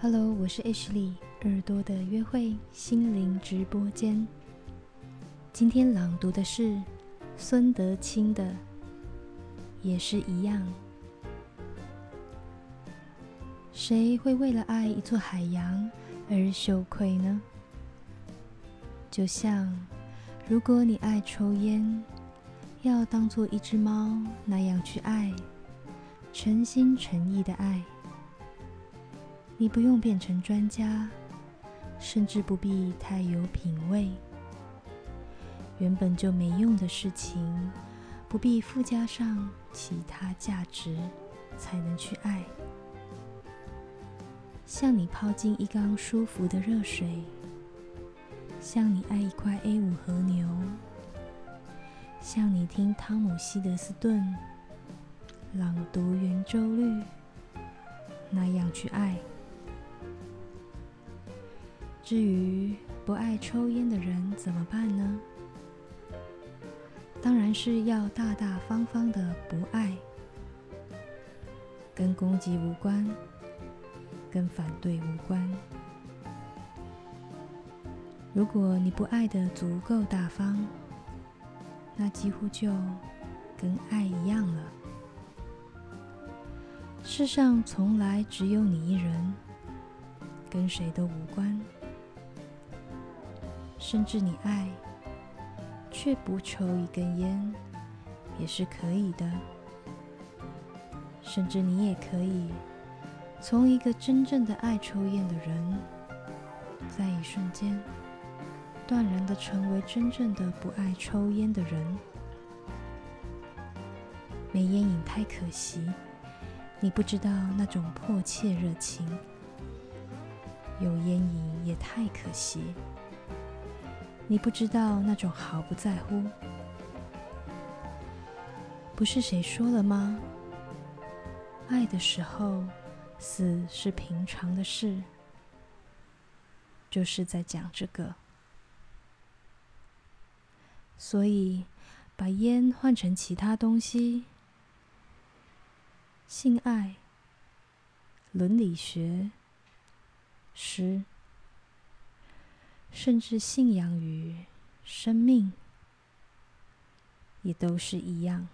Hello，我是 H 里耳朵的约会心灵直播间。今天朗读的是孙德清的《也是一样》。谁会为了爱一座海洋而羞愧呢？就像如果你爱抽烟，要当做一只猫那样去爱，诚心诚意的爱。你不用变成专家，甚至不必太有品味。原本就没用的事情，不必附加上其他价值，才能去爱。像你泡进一缸舒服的热水，像你爱一块 A 五和牛，像你听汤姆希德斯顿朗读《圆周率》那样去爱。至于不爱抽烟的人怎么办呢？当然是要大大方方的不爱，跟攻击无关，跟反对无关。如果你不爱的足够大方，那几乎就跟爱一样了。世上从来只有你一人，跟谁都无关。甚至你爱，却不抽一根烟，也是可以的。甚至你也可以从一个真正的爱抽烟的人，在一瞬间断然的成为真正的不爱抽烟的人。没烟瘾太可惜，你不知道那种迫切热情；有烟瘾也太可惜。你不知道那种毫不在乎，不是谁说了吗？爱的时候，死是平常的事，就是在讲这个。所以，把烟换成其他东西，性爱、伦理学、诗。甚至信仰于生命，也都是一样。